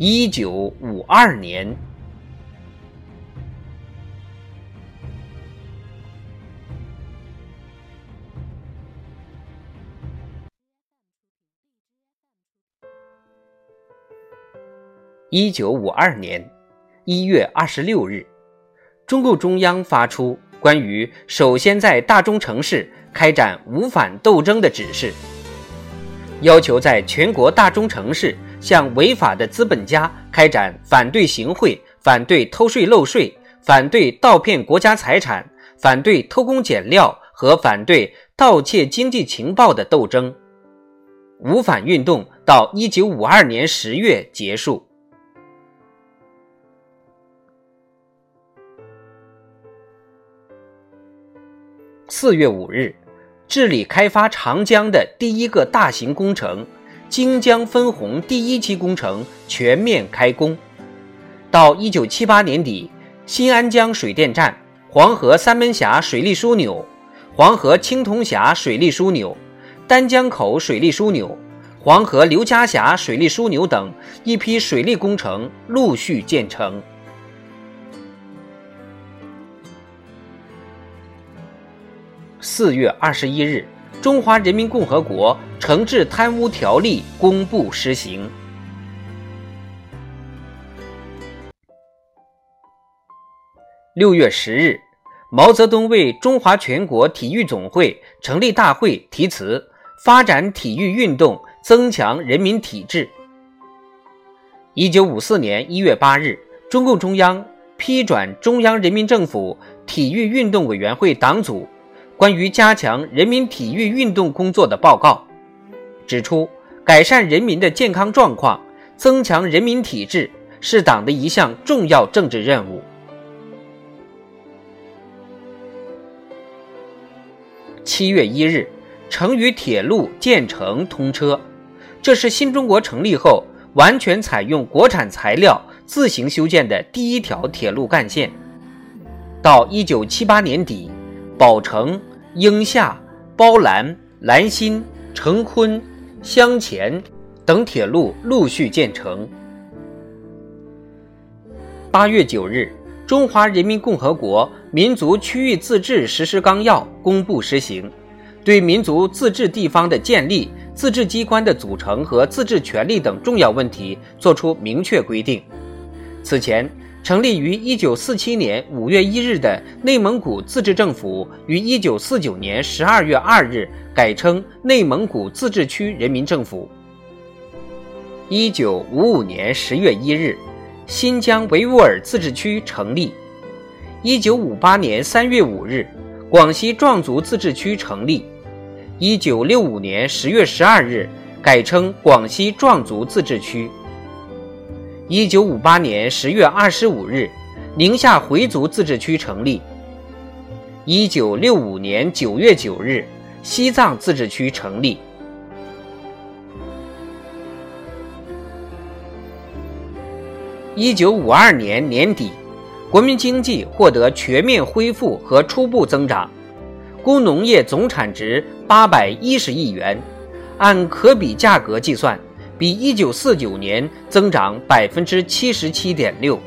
一九五二年，一九五二年一月二十六日，中共中央发出关于首先在大中城市开展无反斗争的指示，要求在全国大中城市。向违法的资本家开展反对行贿、反对偷税漏税、反对盗骗国家财产、反对偷工减料和反对盗窃经济情报的斗争。五反运动到一九五二年十月结束。四月五日，治理开发长江的第一个大型工程。京江分洪第一期工程全面开工，到一九七八年底，新安江水电站、黄河三门峡水利枢纽、黄河青铜峡水利枢纽、丹江口水利枢纽、黄河刘家峡水利枢纽等一批水利工程陆续建成。四月二十一日。《中华人民共和国惩治贪污条例》公布施行。六月十日，毛泽东为中华全国体育总会成立大会题词：“发展体育运动，增强人民体质。”一九五四年一月八日，中共中央批转中央人民政府体育运动委员会党组。关于加强人民体育运动工作的报告指出，改善人民的健康状况，增强人民体质是党的一项重要政治任务。七月一日，成渝铁路建成通车，这是新中国成立后完全采用国产材料自行修建的第一条铁路干线。到一九七八年底，宝成。应夏、包兰、兰新、成昆、湘黔等铁路陆续建成。八月九日，《中华人民共和国民族区域自治实施纲要》公布施行，对民族自治地方的建立、自治机关的组成和自治权利等重要问题作出明确规定。此前。成立于一九四七年五月一日的内蒙古自治政府，于一九四九年十二月二日改称内蒙古自治区人民政府。一九五五年十月一日，新疆维吾尔自治区成立。一九五八年三月五日，广西壮族自治区成立。一九六五年十月十二日，改称广西壮族自治区。一九五八年十月二十五日，宁夏回族自治区成立。一九六五年九月九日，西藏自治区成立。一九五二年年底，国民经济获得全面恢复和初步增长，工农业总产值八百一十亿元，按可比价格计算。比一九四九年增长百分之七十七点六。